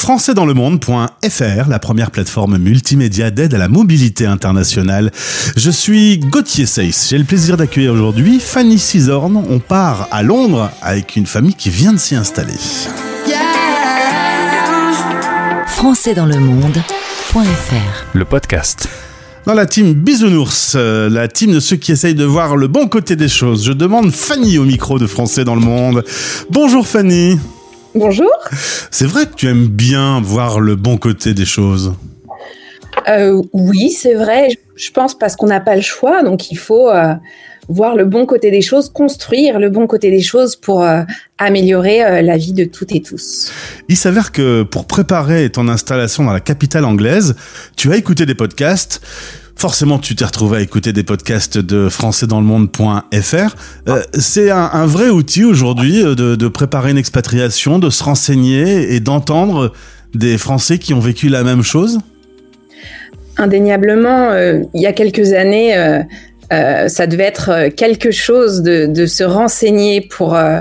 françaisdanslemonde.fr, la première plateforme multimédia d'aide à la mobilité internationale. Je suis Gauthier Seyss. J'ai le plaisir d'accueillir aujourd'hui Fanny Cisorn. On part à Londres avec une famille qui vient de s'y installer. françaisdanslemonde.fr Le podcast. Dans la team Bisounours, euh, la team de ceux qui essayent de voir le bon côté des choses, je demande Fanny au micro de Français dans le monde. Bonjour Fanny. Bonjour. C'est vrai que tu aimes bien voir le bon côté des choses. Euh, oui, c'est vrai. Je pense parce qu'on n'a pas le choix, donc il faut euh, voir le bon côté des choses, construire le bon côté des choses pour euh, améliorer la vie de toutes et tous. Il s'avère que pour préparer ton installation dans la capitale anglaise, tu as écouté des podcasts. Forcément, tu t'es retrouvé à écouter des podcasts de françaisdanslemonde.fr. Euh, c'est un, vrai outil aujourd'hui de, de préparer une expatriation, de se renseigner et d'entendre des Français qui ont vécu la même chose? Indéniablement, euh, il y a quelques années, euh, euh, ça devait être quelque chose de, se renseigner pour euh,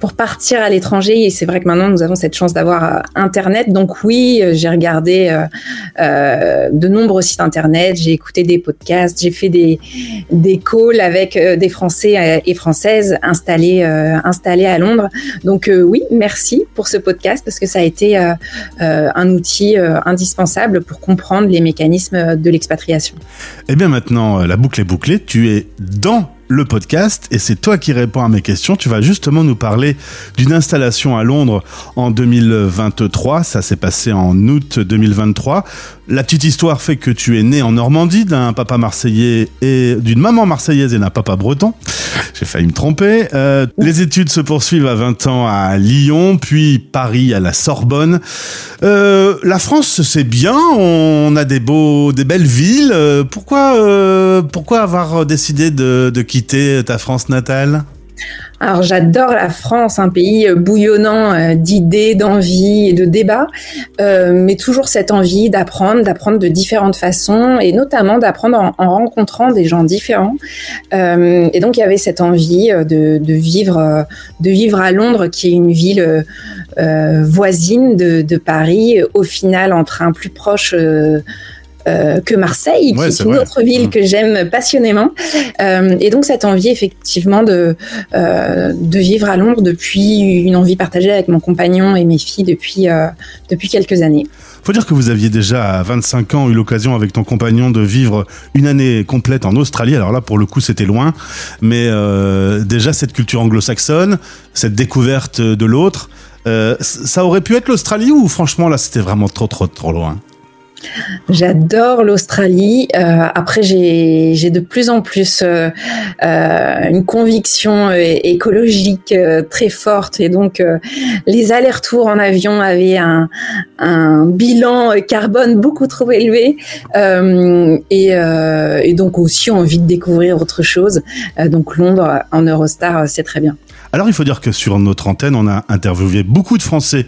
pour partir à l'étranger. Et c'est vrai que maintenant nous avons cette chance d'avoir euh, Internet. Donc oui, j'ai regardé euh, de nombreux sites Internet, j'ai écouté des podcasts, j'ai fait des des calls avec des Français et Françaises installés installés à Londres. Donc oui, merci pour ce podcast parce que ça a été un outil indispensable pour comprendre les mécanismes de l'expatriation. Et eh bien maintenant, la boucle est bouclée tu es dans le podcast et c'est toi qui réponds à mes questions. Tu vas justement nous parler d'une installation à Londres en 2023. Ça s'est passé en août 2023. La petite histoire fait que tu es né en Normandie d'un papa marseillais et d'une maman marseillaise et d'un papa breton. J'ai failli me tromper. Euh, les études se poursuivent à 20 ans à Lyon, puis Paris à la Sorbonne. Euh, la France, c'est bien. On a des beaux, des belles villes. Euh, pourquoi, pourquoi avoir décidé de quitter ta France natale alors j'adore la France, un pays euh, bouillonnant euh, d'idées, d'envies et de débats, euh, mais toujours cette envie d'apprendre, d'apprendre de différentes façons et notamment d'apprendre en, en, rencontrant des gens différents. Euh, et donc il y avait cette envie de, vivre, de vivre à Londres, qui est une ville euh, voisine de, de, Paris, au final en train plus proche. Euh, que Marseille, ouais, qui est, une vrai. autre ville mmh. que j'aime passionnément. Euh, et donc cette envie effectivement de, euh, de vivre à Londres depuis une envie partagée avec mon compagnon et mes filles depuis, depuis quelques années. Faut dire que vous aviez déjà à 25 ans eu l'occasion avec ton compagnon de vivre une année complète en Australie. Alors là, pour le coup, c'était loin, mais déjà cette culture anglo-saxonne, cette découverte de l'autre, ça aurait pu être l'Australie ou franchement là, c'était vraiment trop, trop, trop loin? J'adore l'Australie. Euh, après, j'ai de plus en plus euh, euh, une conviction écologique euh, très forte et donc euh, les allers-retours en avion avaient un, un, bilan carbone beaucoup trop élevé euh, et, et, donc aussi envie de découvrir autre chose. donc Londres en Eurostar, c'est très bien. Alors il faut dire que sur notre antenne, on a interviewé beaucoup de Français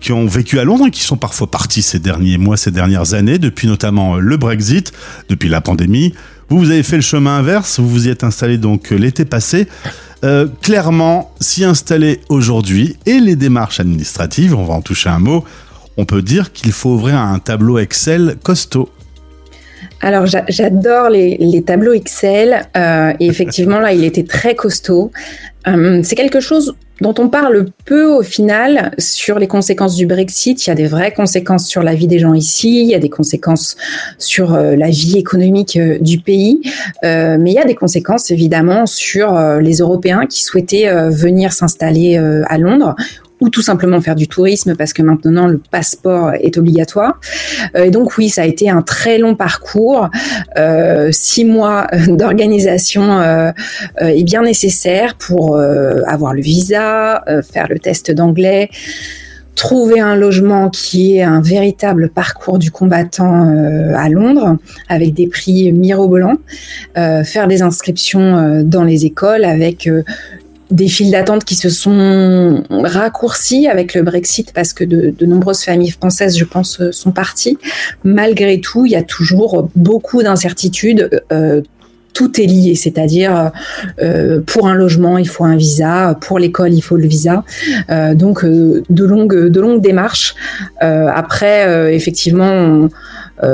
qui ont vécu à Londres et qui sont parfois partis ces derniers mois, ces dernières années, depuis notamment le Brexit, depuis la pandémie. Vous, vous avez fait le chemin inverse, vous vous y êtes installé donc l'été passé. Euh, clairement, s'y installer aujourd'hui et les démarches administratives, on va en toucher un mot, on peut dire qu'il faut ouvrir un tableau Excel costaud. Alors j'adore les, les, tableaux Excel euh, et effectivement là il était très costaud. Euh, c'est quelque chose dont on parle peu au final sur les conséquences du Brexit. Il y a des vraies conséquences sur la vie des gens ici, il y a des conséquences sur euh, la vie économique euh, du pays, euh, mais il y a des conséquences évidemment sur les Européens qui souhaitaient venir s'installer à Londres ou tout simplement faire du tourisme parce que maintenant le passeport est obligatoire. Euh, et donc oui, ça a été un très long parcours. Euh, six mois d'organisation euh, est bien nécessaire pour euh, avoir le visa, euh, faire le test d'anglais trouver un logement qui est un véritable parcours du combattant euh, à Londres avec des prix mirobolants, euh, faire des inscriptions euh, dans les écoles avec des files d'attente qui se sont raccourcies avec le Brexit parce que de, de, nombreuses familles françaises, je pense, sont parties. Malgré tout, il y a toujours beaucoup d'incertitudes. Euh, tout est lié, c'est-à-dire euh, pour un logement il faut un visa, pour l'école il faut le visa, euh, donc euh, de longues de longues démarches. après effectivement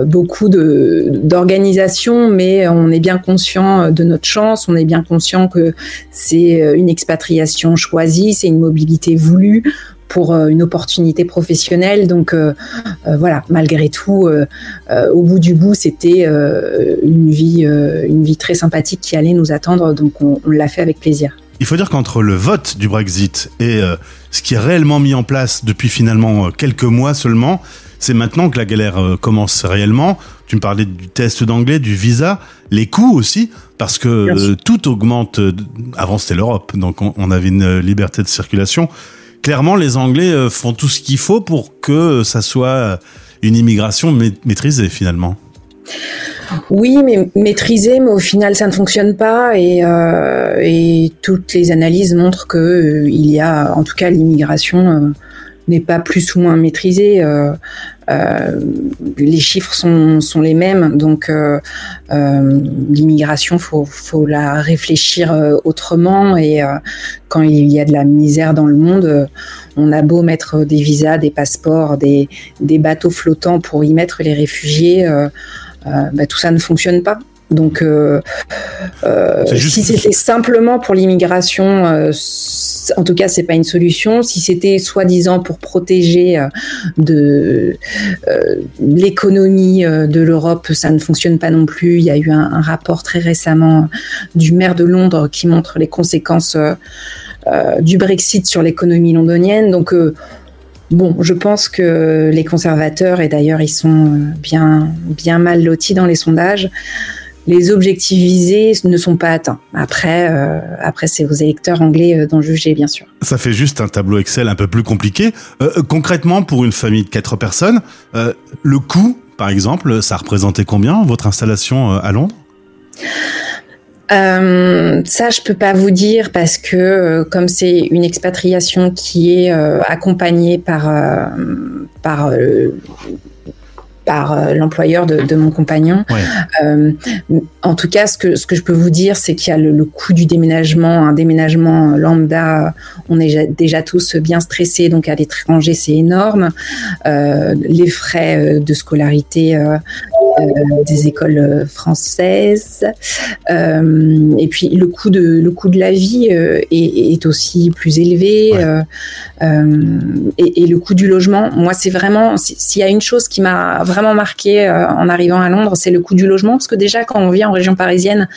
beaucoup d'organisations, mais on est bien conscient de notre chance, on est bien conscient que c'est une expatriation choisie, c'est une mobilité voulue pour euh, une opportunité professionnelle. Donc euh, euh, voilà, malgré tout, au bout du bout, c'était une vie, une vie très sympathique qui allait nous attendre. Donc on, l'a fait avec plaisir. Il faut dire qu'entre le vote du Brexit et ce qui est réellement mis en place depuis finalement quelques mois seulement, c'est maintenant que la galère commence réellement. Tu me parlais du test d'anglais, du visa, les coûts aussi, parce que tout augmente. Avant c'était l'Europe, donc on, avait une liberté de circulation clairement, les Anglais euh, font tout ce qu'il faut pour que ça soit une immigration maîtrisée finalement. Oui, mais maîtrisée, mais au final, ça ne fonctionne pas et, euh, toutes les analyses montrent que euh, il y a, en tout cas, l'immigration n'est pas plus ou moins maîtrisée. Euh, les chiffres sont, sont, les mêmes, donc euh, euh, l'immigration, faut, faut la réfléchir autrement. Et quand il y a de la misère dans le monde, on a beau mettre des visas, des passeports, des, des bateaux flottants pour y mettre les réfugiés, bah, tout ça ne fonctionne pas. Donc, euh, euh, si c'était simplement pour l'immigration, euh, en tout cas, c'est pas une solution. Si c'était soi-disant pour protéger de l'économie de l'Europe, ça ne fonctionne pas non plus. Il y a eu un, rapport très récemment du maire de Londres qui montre les conséquences du Brexit sur l'économie londonienne. Donc Bon, je pense que les conservateurs, et d'ailleurs ils sont bien, bien mal lotis dans les sondages, les objectifs visés ne sont pas atteints. Après, euh, après c'est aux électeurs anglais euh, d'en juger, bien sûr. Ça fait juste un tableau Excel un peu plus compliqué. Euh, concrètement, pour une famille de quatre personnes, le coût, par exemple, ça représentait combien votre installation à Londres? Ça, je peux pas vous dire parce que comme c'est une expatriation qui est accompagnée par par par euh, l'employeur de, de, mon compagnon. Euh, en tout cas, ce que, ce que je peux vous dire, c'est qu'il y a le, coût du déménagement, un déménagement lambda, on est déjà tous bien stressés, donc à l'étranger, c'est énorme. Euh, les frais de scolarité des écoles françaises, et puis le coût de, le coût de la vie est, est aussi plus élevé, et, et, le coût du logement. Moi, c'est vraiment, s'il y a une chose qui m'a vraiment marqué euh, en arrivant à Londres, c'est le coût du logement, parce que déjà quand on vit en région parisienne,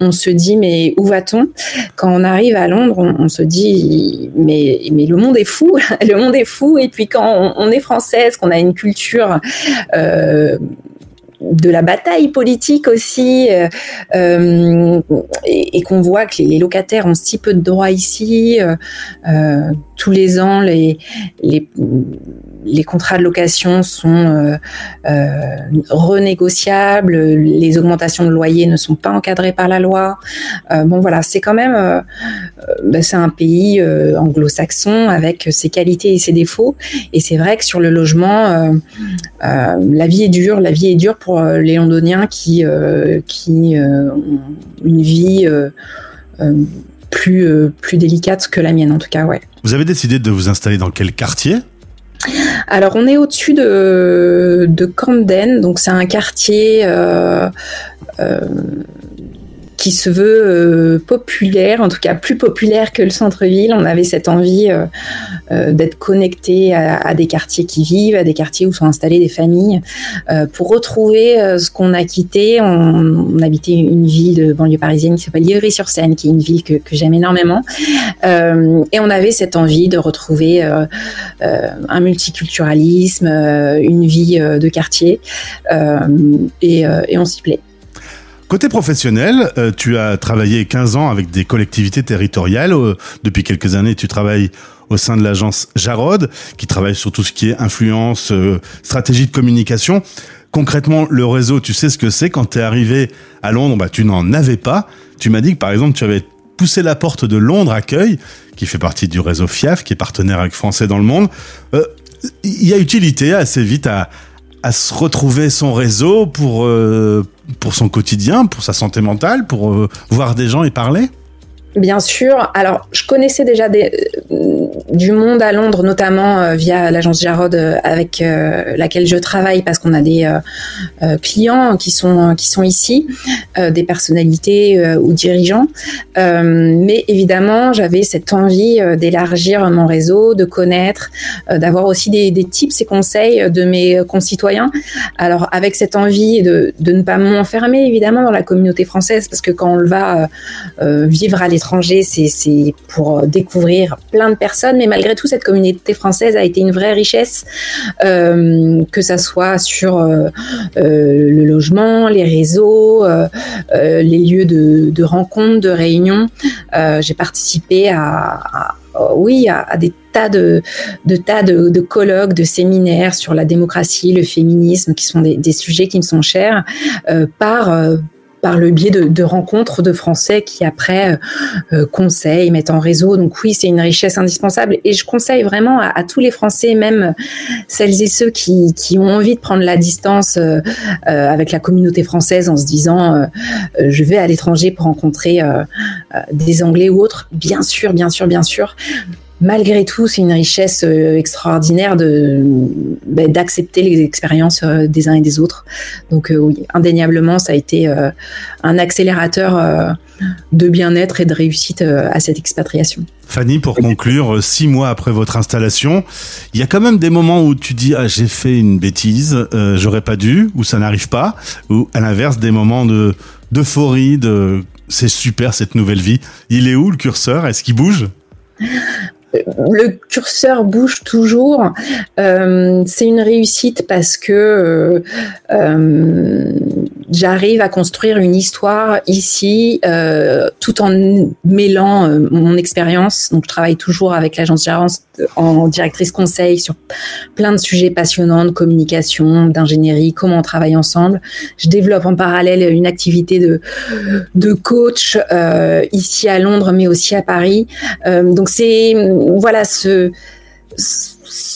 on se dit mais où va-t-on? Quand on arrive à Londres, on, se dit mais mais le monde est fou, le monde est fou. Et puis quand on, est française, qu'on a une culture euh, de la bataille politique aussi, euh, et, qu'on voit que les, locataires ont si peu de droits ici. tous les ans, les, les contrats de location sont euh, euh, renégociables, les augmentations de loyer ne sont pas encadrées par la loi. Euh, bon voilà, c'est quand même, ben, c'est un pays anglo-saxon avec ses qualités et ses défauts. Et c'est vrai que sur le logement, la vie est dure. La vie est dure pour les Londoniens qui qui ont une vie plus, plus délicate que la mienne, en tout cas, ouais. Vous avez décidé de vous installer dans quel quartier? Alors on est au-dessus de, de Camden, donc c'est un quartier euh, euh, qui se veut euh, populaire, en tout cas plus populaire que le centre-ville. On avait cette envie euh, euh, d'être connecté à, des quartiers qui vivent, à des quartiers où sont installées des familles, pour retrouver ce qu'on a quitté. On, habitait une ville de banlieue parisienne qui s'appelle Ivry-sur-Seine, qui est une ville que, j'aime énormément. et on avait cette envie de retrouver un multiculturalisme, une vie de quartier, et, et on s'y plaît. Côté professionnel, euh, tu as travaillé 15 ans avec des collectivités territoriales. Euh, depuis quelques années, tu travailles au sein de l'agence Jarod, qui travaille sur tout ce qui est influence, euh, stratégie de communication. Concrètement, le réseau, tu sais ce que c'est. Quand tu es arrivé à Londres, bah, tu n'en avais pas. Tu m'as dit que, par exemple, tu avais poussé la porte de Londres Accueil, qui fait partie du réseau FIAF, qui est partenaire avec Français dans le monde. Il y a utilité assez vite à, à se retrouver son réseau pour pour son quotidien, pour sa santé mentale, pour euh, voir des gens et parler? Bien sûr. Alors, je connaissais déjà des, du monde à Londres, notamment euh, via l'agence Jarod euh, avec laquelle je travaille, parce qu'on a des clients qui sont qui sont ici, des personnalités ou dirigeants. mais évidemment, j'avais cette envie d'élargir mon réseau, de connaître, d'avoir aussi des, tips et conseils de mes concitoyens. Alors, avec cette envie de, de ne pas m'enfermer évidemment dans la communauté française, parce que quand on va vivre à l'étranger c'est pour euh, découvrir plein de personnes, mais malgré tout, cette communauté française a été une vraie richesse, euh, que ça soit sur euh, le logement, les réseaux, les lieux de, de rencontres, de réunions. J'ai participé à, oui, à, des tas de, de tas de, colloques, de séminaires sur la démocratie, le féminisme, qui sont des sujets qui me sont chers, par par le biais de, rencontres de Français qui après euh, euh, conseillent, mettent en réseau. Donc oui, c'est une richesse indispensable et je conseille vraiment à, tous les Français, même celles et ceux qui, ont envie de prendre la distance euh, avec la communauté française en se disant je vais à l'étranger pour rencontrer des Anglais ou autres. Bien sûr, bien sûr, bien sûr malgré tout, c'est une richesse euh, extraordinaire ben, d'accepter les expériences euh, des uns et des autres. Donc euh, oui, indéniablement, ça a été un accélérateur de bien-être et de réussite à cette expatriation. Fanny, pour conclure, six mois après votre installation, il y a quand même des moments où tu dis ah j'ai fait une bêtise, j'aurais pas dû, ou ça n'arrive pas, ou à l'inverse des moments de d'euphorie, de c'est super cette nouvelle vie. Il est où le curseur? Est-ce qu'il bouge? Le curseur bouge toujours. Euh, c'est une réussite parce que euh, euh, j'arrive à construire une histoire ici tout en mêlant mon expérience. Donc, je travaille toujours avec l'agence Gérance en directrice conseil sur plein de sujets passionnants de communication, d'ingénierie, comment on travaille ensemble. Je développe en parallèle une activité de, de coach ici à Londres, mais aussi à Paris. donc, c'est voilà ce ce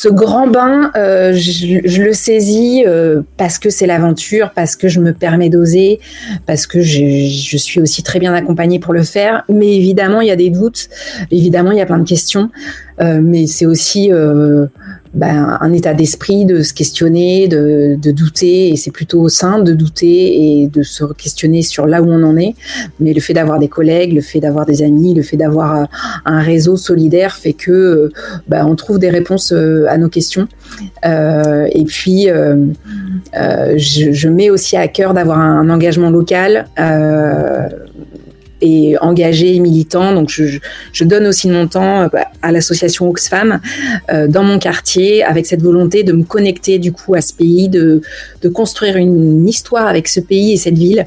grand bain, euh, je, le saisis euh, parce que c'est l'aventure, parce que je me permets d'oser, parce que je, suis aussi très bien accompagnée pour le faire. Mais évidemment, il y a des doutes, évidemment, il y a plein de questions, euh, mais c'est aussi ben, un état d'esprit de se questionner, de, douter, et c'est plutôt sain de douter et de se questionner sur là où on en est. Mais le fait d'avoir des collègues, le fait d'avoir des amis, le fait d'avoir euh, un réseau solidaire fait que euh, ben, on trouve des réponses euh, à nos questions. Et puis, je, mets aussi à cœur d'avoir un, engagement local et engagé et militant. Donc, je, je donne aussi de mon temps euh, à l'association Oxfam euh, dans mon quartier avec cette volonté de me connecter du coup à ce pays, de, de construire une histoire avec ce pays et cette ville.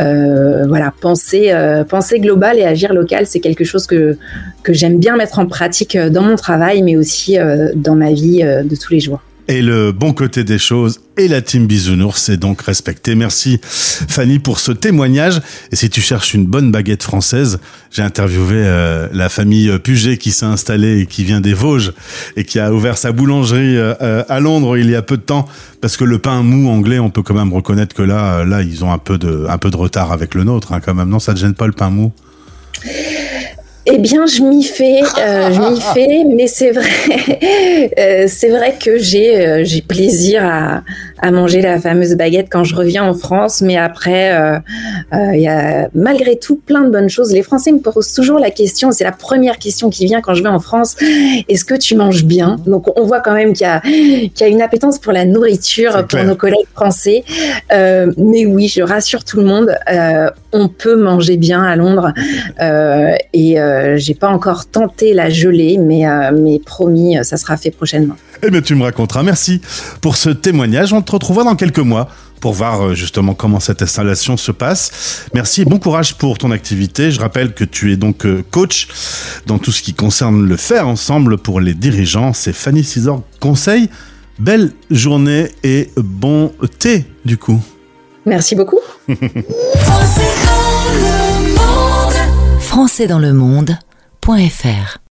Euh, voilà, penser, euh, penser global et agir local, c'est quelque chose que, que j'aime bien mettre en pratique dans mon travail, mais aussi dans ma vie de tous les jours et le bon côté des choses et la team Bisounours est donc respectée. Merci Fanny pour ce témoignage. Et si tu cherches une bonne baguette française, j'ai interviewé euh, la famille Puget qui s'est installée et qui vient des Vosges et qui a ouvert sa boulangerie euh, à Londres il y a peu de temps parce que le pain mou anglais, on peut quand même reconnaître que là, là, ils ont un peu de, un peu de retard avec le nôtre hein, quand même. Non, ça te gêne pas le pain mou? Eh bien, je m'y fais, euh, je m'y fais, mais c'est vrai, euh, c'est vrai que j'ai euh, j'ai plaisir à, à manger la fameuse baguette quand je reviens en France, mais après, il y a malgré tout plein de bonnes choses. Les Français me posent toujours la question, c'est la première question qui vient quand je vais en France. Est-ce que tu manges bien? Donc, on voit quand même qu'il y a qu'il y a une appétence pour la nourriture pour nos collègues français. mais oui, je rassure tout le monde, on peut manger bien à Londres et euh, j'ai pas encore tenté la gelée, mais, euh, mais promis, ça sera fait prochainement. Eh bien, tu me raconteras. Merci pour ce témoignage. On te retrouvera dans quelques mois pour voir euh, justement comment cette installation se passe. Merci et bon courage pour ton activité. Je rappelle que tu es donc coach dans tout ce qui concerne le faire ensemble pour les dirigeants. C'est Fanny Cisor Conseil. Belle journée et bon thé du coup. Merci beaucoup. françaisdanslemonde.fr